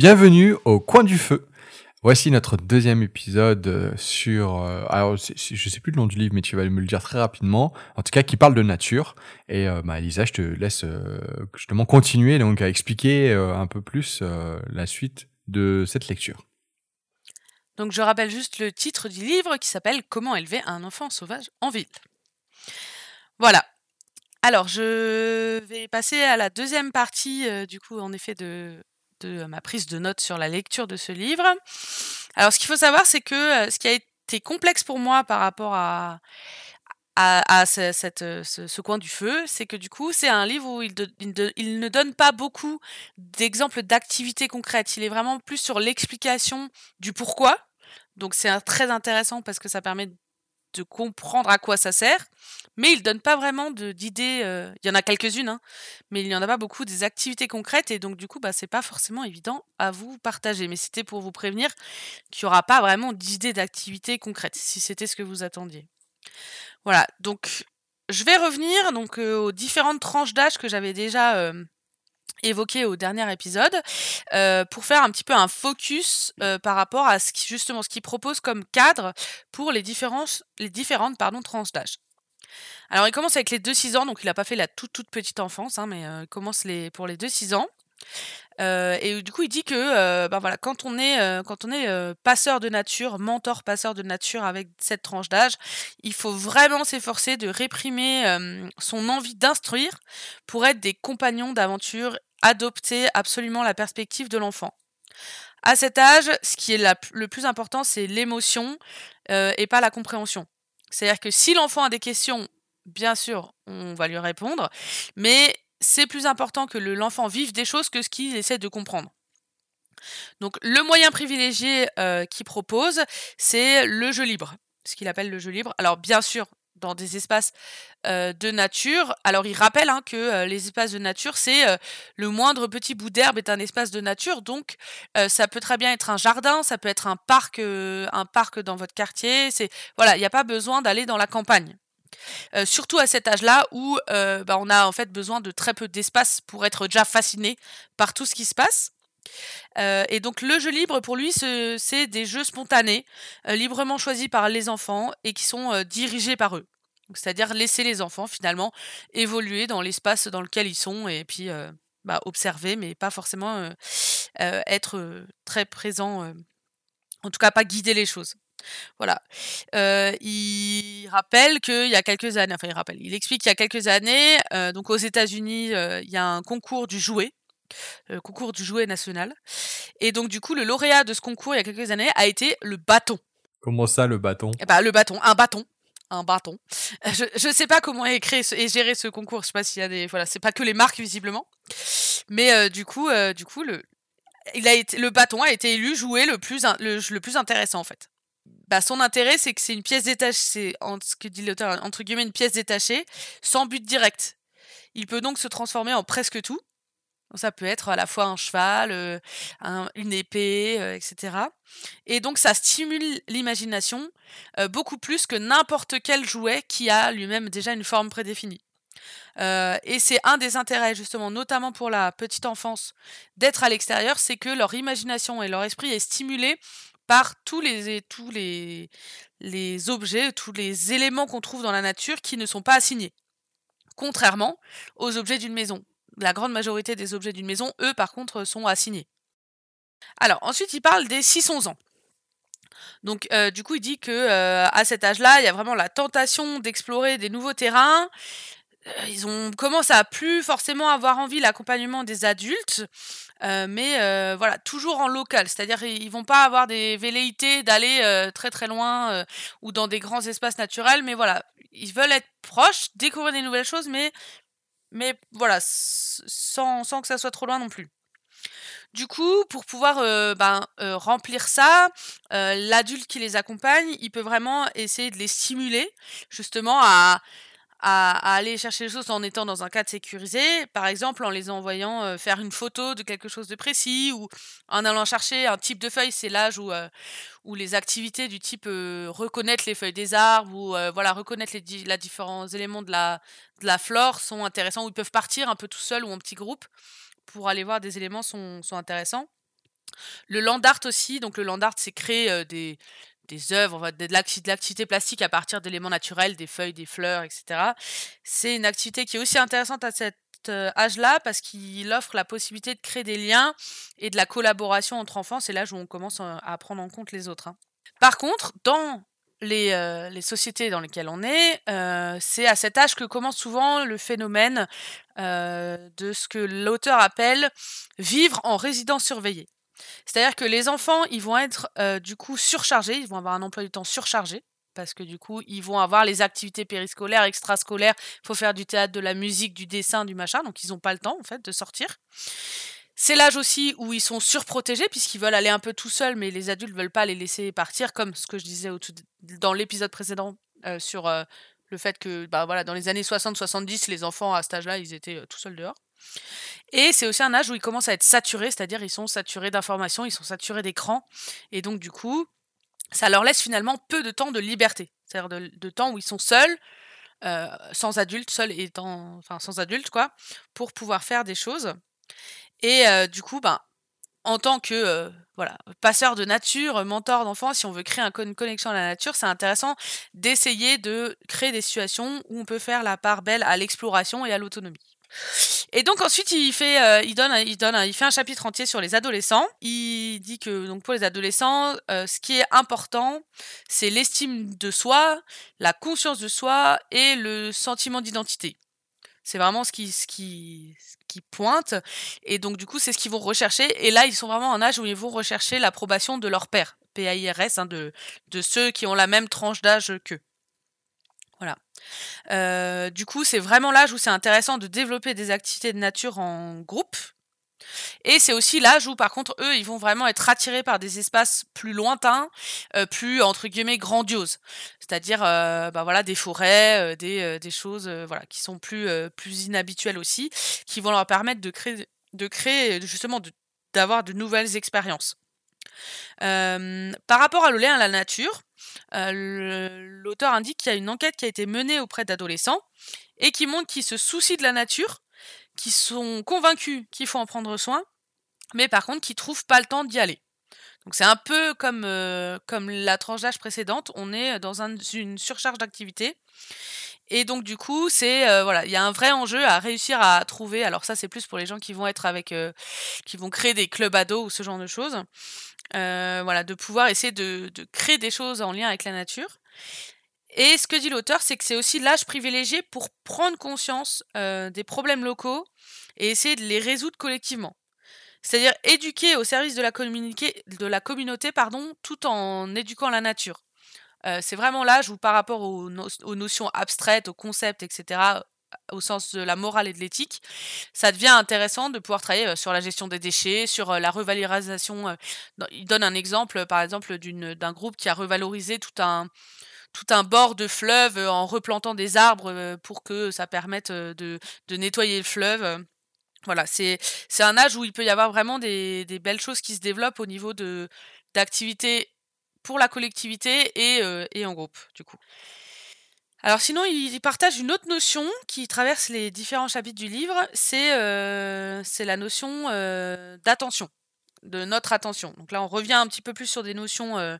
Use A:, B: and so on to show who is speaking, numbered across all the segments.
A: Bienvenue au coin du feu. Voici notre deuxième épisode euh, sur. euh, alors, je sais plus le nom du livre, mais tu vas me le dire très rapidement. En tout cas, qui parle de nature. Et euh, bah, Elisa, je te laisse euh, justement continuer donc à expliquer un peu plus la suite de cette lecture.
B: Donc je rappelle juste le titre du livre qui s'appelle Comment élever un enfant sauvage en ville. Voilà. Alors je vais passer à la deuxième partie du coup en effet de, de ma prise de notes sur la lecture de ce livre. Alors ce qu'il faut savoir c'est que euh, ce qui a été complexe pour moi par rapport à à, euh, ce- coin du feu, c'est que du coup, c'est un livre où il, il ne donne pas beaucoup d'exemples d'activités concrètes. Il est vraiment plus sur l'explication du pourquoi. Donc c'est très intéressant parce que ça permet de comprendre à quoi ça sert. Mais il donne pas vraiment d'idées. euh, il y en a quelques-unes, hein, mais il n'y en a pas beaucoup des activités concrètes et donc du coup, bah, c'est pas forcément évident à vous partager. Mais c'était pour vous prévenir qu'il n'y aura pas vraiment d'idées d'activités concrètes, si c'était ce que vous attendiez. Voilà, donc je vais revenir donc euh, aux différentes tranches d'âge que j'avais déjà euh, évoquées au dernier épisode euh, pour faire un petit peu un focus euh, par rapport à ce qui, justement ce qu'il propose comme cadre pour les différentes, les différentes pardon, tranches d'âge. Alors il commence avec les 2-6 ans, donc il n'a pas fait la toute toute petite enfance, hein, mais euh, il commence les, pour les 2-6 ans. Et du coup, il dit que ben voilà, quand on est, quand on est passeur de nature, mentor passeur de nature avec cette tranche d'âge, il faut vraiment s'efforcer de réprimer son envie d'instruire pour être des compagnons d'aventure, adopter absolument la perspective de l'enfant. À cet âge, ce qui est la le plus important, c'est l'émotion et pas la compréhension. C'est-à-dire que si l'enfant a des questions, bien sûr, on va lui répondre, mais c'est plus important que le- l'enfant vive des choses que ce qu'il essaie de comprendre. Donc le moyen privilégié euh, qu'il propose, c'est le jeu libre, ce qu'il appelle le jeu libre. Alors bien sûr, dans des espaces euh, de nature, alors il rappelle hein, que euh, les espaces de nature, c'est le moindre petit bout d'herbe est un espace de nature, donc ça peut très bien être un jardin, ça peut être un parc, un parc dans votre quartier. C'est voilà, il n'y a pas besoin d'aller dans la campagne. Euh, surtout à cet âge-là où euh, bah, on a en fait besoin de très peu d'espace pour être déjà fasciné par tout ce qui se passe. Euh, et donc le jeu libre pour lui ce- c'est des jeux spontanés, librement choisis par les enfants et qui sont dirigés par eux. C'est-à-dire laisser les enfants finalement évoluer dans l'espace dans lequel ils sont et puis bah, observer mais pas forcément être très présent, en tout cas pas guider les choses. Voilà. Euh, il rappelle qu'il y a quelques années, enfin il rappelle, il explique qu'il y a quelques années, euh, donc aux États-Unis, euh, il y a un concours du jouet, le concours du jouet national, et donc du coup le lauréat de ce concours il y a quelques années a été le bâton.
A: Comment ça, le bâton?
B: Eh ben, le bâton, un bâton. Un bâton. Je, je sais pas comment est créé ce- et gérer ce concours. Je sais pas s'il y a des. Voilà, c'est pas que les marques visiblement. Mais euh, du coup, euh, du coup, le, il a été, le bâton a été élu jouet le plus, in- le, le plus intéressant en fait. Bah, son intérêt, c'est que c'est une pièce détachée, c'est ce que dit l'auteur, entre guillemets, une pièce détachée, sans but direct. Il peut donc se transformer en presque tout. Ça peut être à la fois un cheval, euh, un- une épée, euh, etc. Et donc ça stimule l'imagination euh, beaucoup plus que n'importe quel jouet qui a lui-même déjà une forme prédéfinie. Et c'est un des intérêts justement, notamment pour la petite enfance, d'être à l'extérieur, c'est que leur imagination et leur esprit est stimulé par tous les, tous les, objets, tous les éléments qu'on trouve dans la nature qui ne sont pas assignés. Contrairement aux objets d'une maison. La grande majorité des objets d'une maison, eux, par contre, sont assignés. Alors, ensuite, il parle des 6-11 ans. Donc, euh, du coup, il dit que euh, à cet âge-là, il y a vraiment la tentation d'explorer des nouveaux terrains. Euh, ils ont commencent à plus forcément avoir envie l'accompagnement des adultes, euh, mais euh, voilà, toujours en local. C'est-à-dire, ils vont pas avoir des velléités d'aller très très loin ou dans des grands espaces naturels, mais voilà, ils veulent être proches, découvrir des nouvelles choses, mais mais voilà, sans, sans que ça soit trop loin non plus. Du coup, pour pouvoir ben, remplir ça, l'adulte qui les accompagne, il peut vraiment essayer de les stimuler justement à, à, aller chercher les choses en étant dans un cadre sécurisé, par exemple en les envoyant euh, faire une photo de quelque chose de précis ou en allant chercher un type de feuille, c'est l'âge où, euh, où les activités du type euh, reconnaître les feuilles des arbres ou voilà reconnaître les, la différents éléments de la, de la flore sont intéressants, ou ils peuvent partir un peu tout seuls ou en petit groupe pour aller voir des éléments sont, sont intéressants. Le land art aussi, donc le land art, c'est créer des, des œuvres, de l'activité plastique à partir d'éléments naturels, des feuilles, des fleurs, etc. C'est une activité qui est aussi intéressante à cet âge-là parce qu'il offre la possibilité de créer des liens et de la collaboration entre enfants. C'est l'âge où on commence à prendre en compte les autres. Hein. Par contre, dans les, les, sociétés dans lesquelles on est, c'est à cet âge que commence souvent le phénomène de ce que l'auteur appelle vivre en résidence surveillée. C'est-à-dire que les enfants, ils vont être du coup surchargés, ils vont avoir un emploi du temps surchargé parce que du coup, ils vont avoir les activités périscolaires, extrascolaires, il faut faire du théâtre, de la musique, du dessin, du machin, donc ils n'ont pas le temps en fait de sortir. C'est l'âge aussi où ils sont surprotégés puisqu'ils veulent aller un peu tout seuls, mais les adultes veulent pas les laisser partir, comme ce que je disais dans l'épisode précédent sur le fait que bah, dans les années 60-70, les enfants à cet âge-là, ils étaient tout seuls dehors. Et c'est aussi un âge où ils commencent à être saturés, c'est-à-dire ils sont saturés d'informations, ils sont saturés d'écran, et donc du coup, ça leur laisse finalement peu de temps de liberté, c'est-à-dire de, temps où ils sont seuls, sans adultes, seuls étant, enfin sans adultes quoi, pour pouvoir faire des choses. Et du coup, ben, en tant que voilà, passeur de nature, mentor d'enfants, si on veut créer une connexion à la nature, c'est intéressant d'essayer de créer des situations où on peut faire la part belle à l'exploration et à l'autonomie. Et donc ensuite il fait, euh, il donne, il donne, il fait un chapitre entier sur les adolescents. Il dit que donc pour les adolescents, euh, ce qui est important, c'est l'estime de soi, la conscience de soi et le sentiment d'identité. C'est vraiment ce qui, ce qui, qui pointe. Et donc du coup c'est ce qu'ils vont rechercher. Et là ils sont vraiment en âge où ils vont rechercher l'approbation de leur père, P-A-I-R-S, hein, de, de ceux qui ont la même tranche d'âge qu'eux. Voilà. Euh, du coup, c'est vraiment l'âge où c'est intéressant de développer des activités de nature en groupe. Et c'est aussi l'âge où, par contre, eux, ils vont vraiment être attirés par des espaces plus lointains, euh, plus entre guillemets grandioses, c'est-à-dire, euh, bah voilà, des forêts, des, choses, qui sont plus plus inhabituelles aussi, qui vont leur permettre de créer, de créer justement, d'avoir de, nouvelles expériences. par rapport à lien à la nature, l'auteur indique qu'il y a une enquête qui a été menée auprès d'adolescents et qui montre qu'ils se soucient de la nature, qui sont convaincus qu'il faut en prendre soin, mais par contre qui trouvent pas le temps d'y aller. Donc c'est un peu comme, comme la tranche d'âge précédente, on est dans une surcharge d'activité. Et donc du coup, c'est voilà, il y a un vrai enjeu à réussir à trouver. Alors ça, c'est plus pour les gens qui vont qui vont créer des clubs ados ou ce genre de choses. Euh, voilà, de pouvoir essayer de, créer des choses en lien avec la nature. Et ce que dit l'auteur, c'est que c'est aussi l'âge privilégié pour prendre conscience euh, des problèmes locaux et essayer de les résoudre collectivement. C'est-à-dire éduquer au service de la, de la communauté pardon, tout en éduquant la nature. Euh, c'est vraiment l'âge où par rapport aux, aux, notions abstraites, aux concepts, etc., au sens de la morale et de l'éthique, ça devient intéressant de pouvoir travailler euh, sur la gestion des déchets, sur euh, la revalorisation. Euh, il donne un exemple, par exemple, d'un groupe qui a revalorisé tout un, tout un bord de fleuve en replantant des arbres pour que ça permette de, de nettoyer le fleuve. Voilà, c'est un âge où il peut y avoir vraiment des, des belles choses qui se développent au niveau d'activités pour la collectivité et, et en groupe, du coup. Alors sinon, il partage une autre notion qui traverse les différents chapitres du livre, c'est euh, la notion euh, d'attention, de notre attention. Donc là, on revient un petit peu plus sur des notions euh,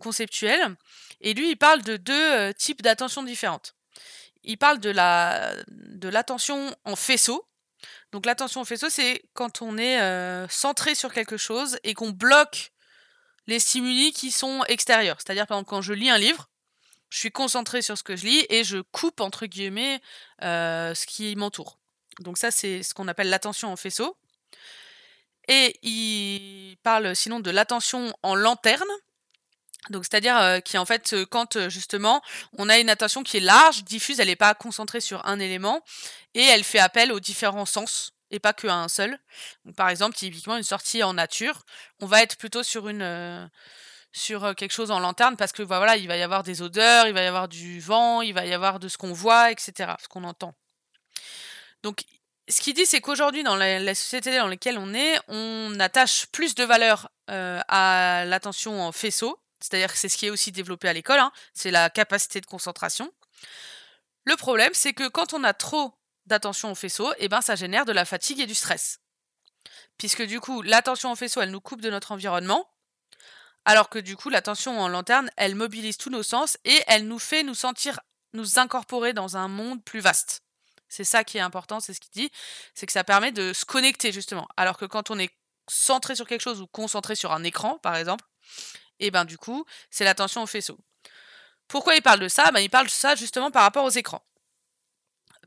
B: conceptuelles. Et lui, il parle de deux types d'attention différentes. Il parle de l'attention en faisceau. Donc l'attention en faisceau, c'est quand on est centré sur quelque chose et qu'on bloque les stimuli qui sont extérieurs. C'est-à-dire, par exemple, quand je lis un livre, je suis concentré sur ce que je lis et je coupe entre guillemets euh, ce qui m'entoure. Donc ça c'est ce qu'on appelle l'attention en faisceau. Et il parle sinon de l'attention en lanterne. Donc c'est-à-dire euh, qui en fait euh, quand justement on a une attention qui est large, diffuse, elle n'est pas concentrée sur un élément et elle fait appel aux différents sens et pas qu'à un seul. par exemple typiquement une sortie en nature, on va être plutôt sur une sur quelque chose en lanterne parce que bah, voilà, il va y avoir des odeurs, il va y avoir du vent, il va y avoir de ce qu'on voit, etc., ce qu'on entend. Donc, ce qu'il dit, c'est qu'aujourd'hui, dans la, société dans laquelle on est, on attache plus de valeur à l'attention en faisceau, c'est-à-dire que c'est ce qui est aussi développé à l'école, hein, c'est la capacité de concentration. Le problème, c'est que quand on a trop d'attention au faisceau, eh ben, ça génère de la fatigue et du stress. puisque du coup, l'attention en faisceau, elle nous coupe de notre environnement, alors que du coup, l'attention en lanterne, elle mobilise tous nos sens et elle nous fait nous sentir, nous incorporer dans un monde plus vaste. C'est ça qui est important, c'est ce qu'il dit, c'est que ça permet de se connecter justement. Alors que quand on est centré sur quelque chose ou concentré sur un écran, par exemple, et eh ben du coup, c'est l'attention au faisceau. Pourquoi il parle de ça? Ben, Il parle de ça justement par rapport aux écrans.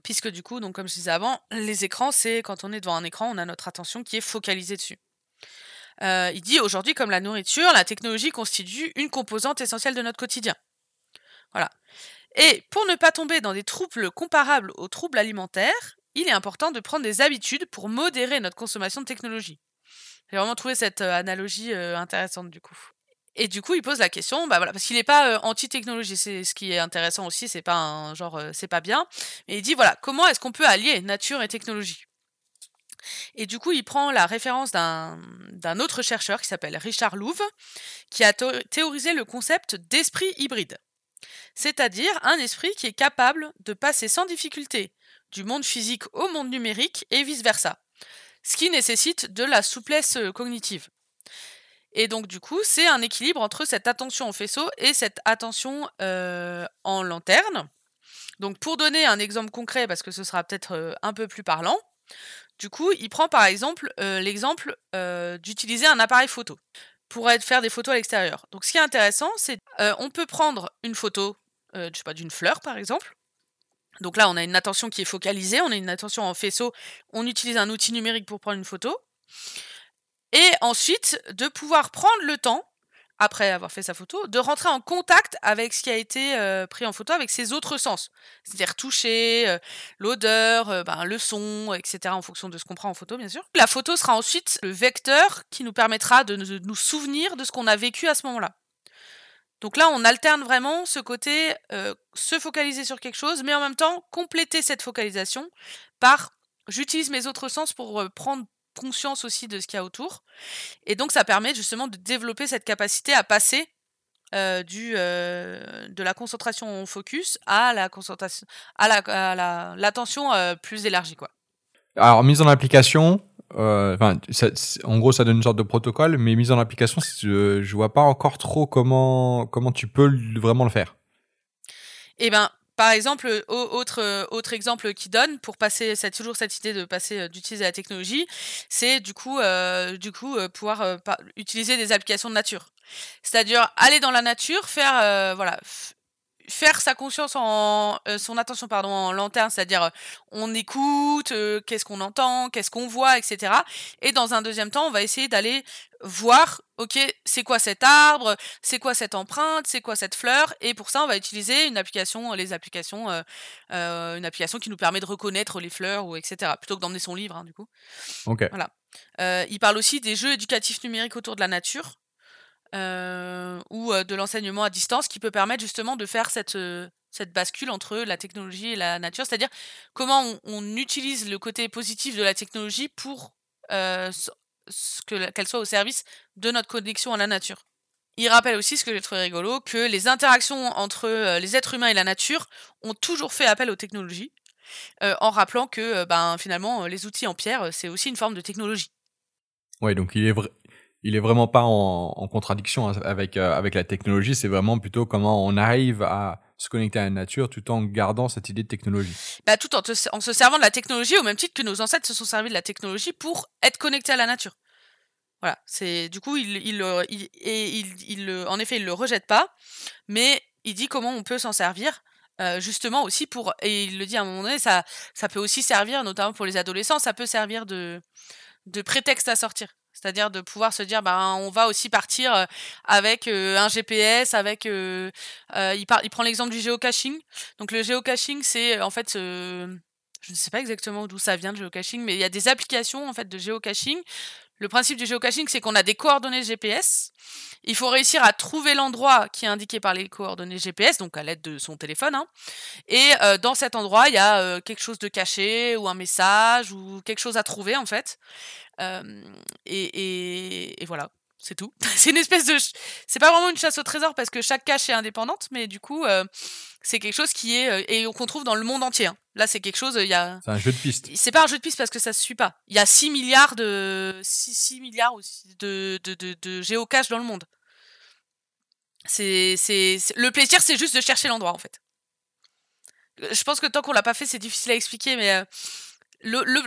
B: Puisque du coup, donc comme je disais avant, les écrans, c'est quand on est devant un écran, on a notre attention qui est focalisée dessus. Euh, il dit aujourd'hui, comme la nourriture, la technologie constitue une composante essentielle de notre quotidien. Voilà. Et pour ne pas tomber dans des troubles comparables aux troubles alimentaires, il est important de prendre des habitudes pour modérer notre consommation de technologie. J'ai vraiment trouvé cette euh, analogie euh, intéressante du coup. Et du coup, il pose la question, bah voilà, parce qu'il n'est pas anti-technologie, c'est ce qui est intéressant aussi, c'est pas un genre, c'est pas bien. Mais il dit voilà, comment est-ce qu'on peut allier nature et technologie? Et du coup, il prend la référence d'un autre chercheur qui s'appelle Richard Louv, qui a théorisé le concept d'esprit hybride c'est-à-dire un esprit qui est capable de passer sans difficulté du monde physique au monde numérique et vice-versa, ce qui nécessite de la souplesse euh, cognitive. Et donc du coup, c'est un équilibre entre cette attention au faisceau et cette attention euh, en lanterne. Donc pour donner un exemple concret, parce que ce sera peut-être euh, un peu plus parlant, du coup, il prend par exemple l'exemple d'utiliser un appareil photo pour faire des photos à l'extérieur. Donc ce qui est intéressant, c'est on peut prendre une photo euh, je sais d'une fleur par exemple. Donc là, on a une attention qui est focalisée, on a une attention en faisceau, on utilise un outil numérique pour prendre une photo. Et ensuite, de pouvoir prendre le temps, après avoir fait sa photo, de rentrer en contact avec ce qui a été euh, pris en photo avec ses autres sens. C'est-à-dire toucher, euh, l'odeur, ben, le son, etc. en fonction de ce qu'on prend en photo, bien sûr. La photo sera ensuite le vecteur qui nous permettra de nous souvenir de ce qu'on a vécu à ce moment-là. Donc là, on alterne vraiment ce côté euh, se focaliser sur quelque chose, mais en même temps compléter cette focalisation par j'utilise mes autres sens pour euh, prendre conscience aussi de ce qu'il y a autour. Et donc ça permet justement de développer cette capacité à passer euh, du, de la concentration en focus à la concentration à la, l'attention plus élargie quoi.
A: Alors mise en application, euh, en gros, ça donne une sorte de protocole, mais mise en application, je, je vois pas encore trop comment comment tu peux vraiment le faire.
B: Eh ben, par exemple, autre autre exemple qui donne pour passer, c'est toujours cette idée de passer euh, d'utiliser la technologie, c'est du coup euh, du coup pouvoir utiliser des applications de nature. C'est-à-dire aller dans la nature, faire voilà faire sa conscience en euh, son attention pardon en lanterne, c'est-à-dire euh, on écoute, euh, qu'est-ce qu'on entend, qu'est-ce qu'on voit, etc. Et dans un deuxième temps, on va essayer d'aller voir, ok, c'est quoi cet arbre, c'est quoi cette empreinte, c'est quoi cette fleur, et pour ça, on va utiliser une application, les applications, une application qui nous permet de reconnaître les fleurs ou etc. Plutôt que d'emmener son livre, hein, du coup.
A: Ok.
B: Voilà. il parle aussi des jeux éducatifs numériques autour de la nature. Euh, ou euh, de l'enseignement à distance qui peut permettre justement de faire cette, euh, cette bascule entre la technologie et la nature, c'est-à-dire comment on, utilise le côté positif de la technologie pour qu'elle soit au service de notre connexion à la nature. Il rappelle aussi, ce que j'ai trouvé rigolo, que les interactions entre les êtres humains et la nature ont toujours fait appel aux technologies, en rappelant que ben, finalement les outils en pierre, c'est aussi une forme de technologie.
A: Ouais, donc il est vrai, il est vraiment pas en, contradiction avec euh, avec la technologie. C'est vraiment plutôt comment on arrive à se connecter à la nature tout en gardant cette idée de technologie.
B: Bah, tout en, en, se servant de la technologie au même titre que nos ancêtres se sont servis de la technologie pour être connectés à la nature. Voilà, c'est du coup il il, il, il, il, en effet il le rejette pas, mais il dit comment on peut s'en servir. Euh, justement aussi pour et il le dit à un moment donné ça ça peut aussi servir notamment pour les adolescents ça peut servir de de prétexte à sortir c'est-à-dire de pouvoir se dire, ben, on va aussi partir euh, avec euh, un GPS, avec. Euh, il, il prend l'exemple du géocaching. Donc le géocaching, c'est en fait. je ne sais pas exactement d'où ça vient le géocaching, mais il y a des applications en fait de géocaching. Le principe du géocaching, c'est qu'on a des coordonnées GPS. Il faut réussir à trouver l'endroit qui est indiqué par les coordonnées GPS, donc à l'aide de son téléphone. Hein. Et dans cet endroit, il y a quelque chose de caché, ou un message, ou quelque chose à trouver en fait et, et, voilà. C'est tout. c'est une espèce de, c'est pas vraiment une chasse au trésor parce que chaque cache est indépendante, mais du coup, euh, c'est quelque chose qui est et qu'on trouve dans le monde entier. Hein. Là, c'est quelque chose. Il y a.
A: C'est un jeu de piste.
B: C'est pas un jeu de piste parce que ça se suit pas. Il y a 6 milliards de 6, milliards de, de, de, de géocaches dans le monde. C'est, c'est, le plaisir, c'est juste de chercher l'endroit en fait. Je pense que tant qu'on l'a pas fait, c'est difficile à expliquer, mais le, le,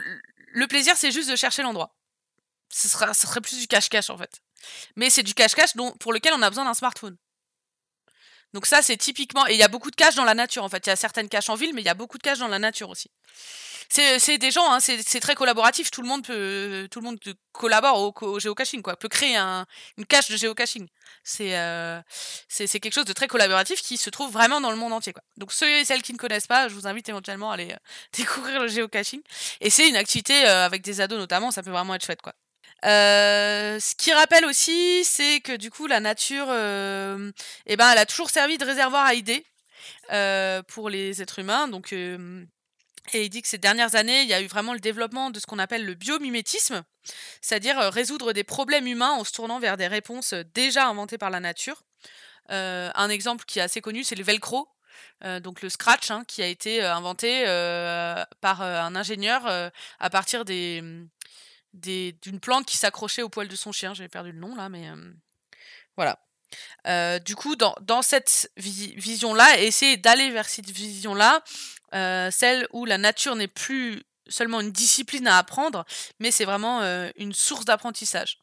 B: le plaisir, c'est juste de chercher l'endroit. Ce, sera, ce serait plus du cache-cache en fait. Mais c'est du cache-cache pour lequel on a besoin d'un smartphone. Donc ça, c'est typiquement... Et il y a beaucoup de caches dans la nature, en fait. Il y a certaines caches en ville, mais il y a beaucoup de caches dans la nature aussi. C'est des gens, hein, c'est très collaboratif. Tout le monde peut, tout le monde collabore au, géocaching, quoi. Peut créer un, une cache de géocaching. Euh, c'est c'est quelque chose de très collaboratif qui se trouve vraiment dans le monde entier, quoi. Donc ceux et celles qui ne connaissent pas, je vous invite éventuellement à aller euh, découvrir le géocaching. Et c'est une activité euh, avec des ados notamment, ça peut vraiment être chouette, quoi. Euh, ce qui rappelle aussi, c'est que du coup, la nature, euh, eh ben, elle a toujours servi de réservoir à idées euh, pour les êtres humains. Donc, et il dit que ces dernières années, il y a eu vraiment le développement de ce qu'on appelle le biomimétisme, c'est-à-dire résoudre des problèmes humains en se tournant vers des réponses déjà inventées par la nature. un exemple qui est assez connu, c'est le velcro. donc le scratch, hein, qui a été inventé par un ingénieur à partir des, d'une plante qui s'accrochait au poil de son chien. J'avais perdu le nom là, mais voilà. du coup, dans, cette vision-là, essayer d'aller vers cette vision-là, celle où la nature n'est plus seulement une discipline à apprendre, mais c'est vraiment une source d'apprentissage.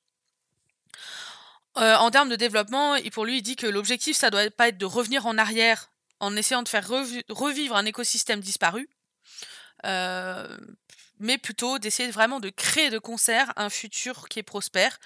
B: en termes de développement, pour lui, il dit que l'objectif, ça doit pas être de revenir en arrière en essayant de faire revivre un écosystème disparu, mais plutôt d'essayer vraiment de créer de concert un futur qui est prospère.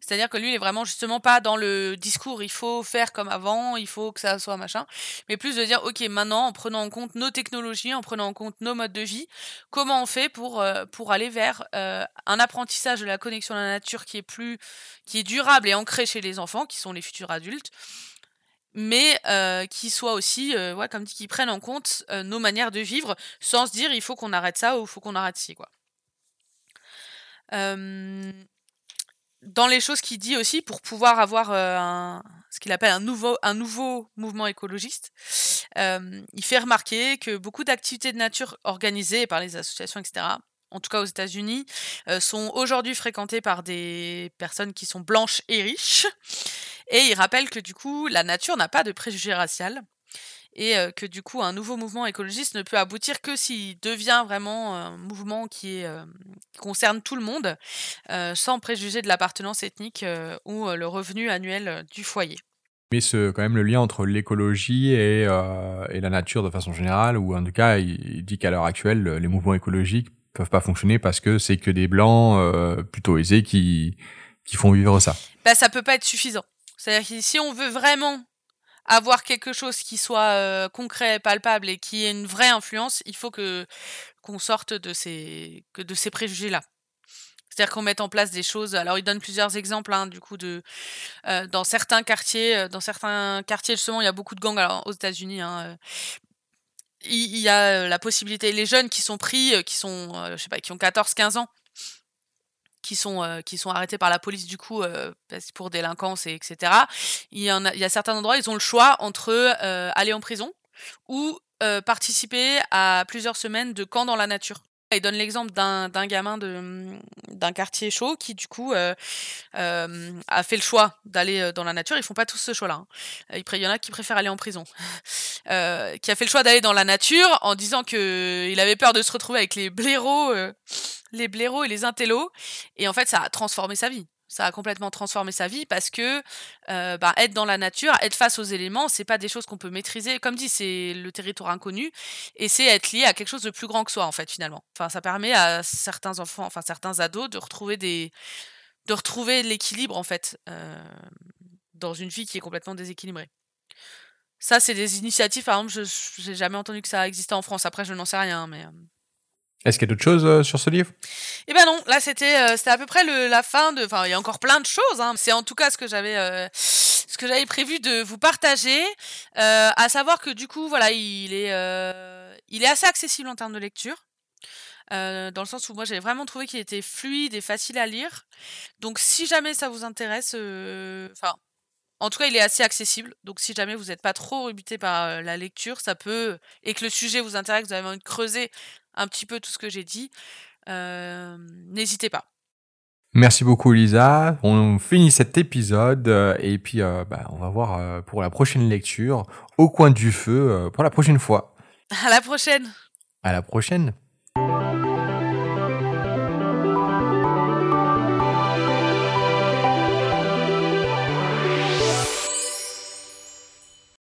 B: C'est-à-dire que lui, il est vraiment justement pas dans le discours, il faut faire comme avant, il faut que ça soit machin, mais plus de dire, ok, maintenant, en prenant en compte nos technologies, en prenant en compte nos modes de vie, comment on fait pour, euh, pour aller vers euh, un apprentissage de la connexion à la nature qui est plus, qui est durable et ancré chez les enfants, qui sont les futurs adultes, mais euh, qui aussi, euh, comme dit, qui prennent en compte euh, nos manières de vivre, sans se dire il faut qu'on arrête ça ou il faut qu'on arrête ci, quoi. dans les choses qu'il dit aussi, pour pouvoir avoir ce qu'il appelle un nouveau, un nouveau mouvement écologiste, il fait remarquer que beaucoup d'activités de nature organisées par les associations, etc., en tout cas aux États-Unis, sont aujourd'hui fréquentées par des personnes qui sont blanches et riches et il rappelle que du coup, la nature n'a pas de préjugés racial et que du coup, un nouveau mouvement écologiste ne peut aboutir que s'il devient vraiment un mouvement qui, est, concerne tout le monde, sans préjuger de l'appartenance ethnique ou le revenu annuel du foyer.
A: Mais ce, quand même le lien entre l'écologie et, et, la nature de façon générale, ou en tout cas, il, dit qu'à l'heure actuelle, les mouvements écologiques peuvent pas fonctionner parce que c'est que des blancs plutôt aisés qui, qui font vivre ça.
B: Bah, ça peut pas être suffisant. C'est-à-dire que si on veut vraiment avoir quelque chose qui soit euh, concret, palpable et qui ait une vraie influence, il faut que qu'on sorte de ces de ces préjugés là. C'est-à-dire qu'on mette en place des choses. Alors, il donne plusieurs exemples, hein, du coup, de euh, dans certains quartiers, euh, dans certains quartiers justement, il y a beaucoup de gangs. Alors, aux États-Unis, hein, il, y a la possibilité, les jeunes qui sont pris, qui sont, je sais pas, qui ont 14-15 ans, qui sont, euh, qui sont arrêtés par la police du coup euh, pour délinquance et etc. Il y, a, certains endroits, ils ont le choix entre euh, aller en prison ou participer à plusieurs semaines de camp dans la nature. Il donne l'exemple d'un gamin d'un quartier chaud qui du coup a fait le choix d'aller dans la nature. Ils font pas tous ce choix-là. Hein. Il y en a qui préfèrent aller en prison. qui a fait le choix d'aller dans la nature en disant que il avait peur de se retrouver avec les blaireaux les blaireaux et les intellos. Et en fait, ça a transformé sa vie. Ça a complètement transformé sa vie parce que euh, bah, être dans la nature, être face aux éléments, c'est pas des choses qu'on peut maîtriser. Comme dit, c'est le territoire inconnu et c'est être lié à quelque chose de plus grand que soi en fait finalement. Enfin, ça permet à certains enfants, enfin certains ados, de retrouver des, de retrouver l'équilibre en fait euh, dans une vie qui est complètement déséquilibrée. Ça, c'est des initiatives. Par exemple, je n'ai jamais entendu que ça existait en France. Après, je n'en sais rien, mais. Euh,
A: est-ce qu'il y a d'autres choses euh, sur ce livre?
B: Eh ben non, là c'était euh, c'était à peu près le, la fin de. Enfin, il y a encore plein de choses. Hein. C'est en tout cas ce que j'avais euh, ce que j'avais prévu de vous partager. à savoir que du coup, voilà, il est il est assez accessible en termes de lecture. dans le sens où moi j'ai vraiment trouvé qu'il était fluide et facile à lire. Donc si jamais ça vous intéresse, enfin en tout cas, il est assez accessible. Donc, si jamais vous n'êtes pas trop rebuté par la lecture, ça peut, et que le sujet vous intéresse, vous avez envie de creuser un petit peu tout ce que j'ai dit, n'hésitez pas.
A: Merci beaucoup, Lisa. On finit cet épisode et puis bah, on va voir pour la prochaine lecture au coin du feu pour la prochaine fois.
B: À la prochaine.
A: À la prochaine.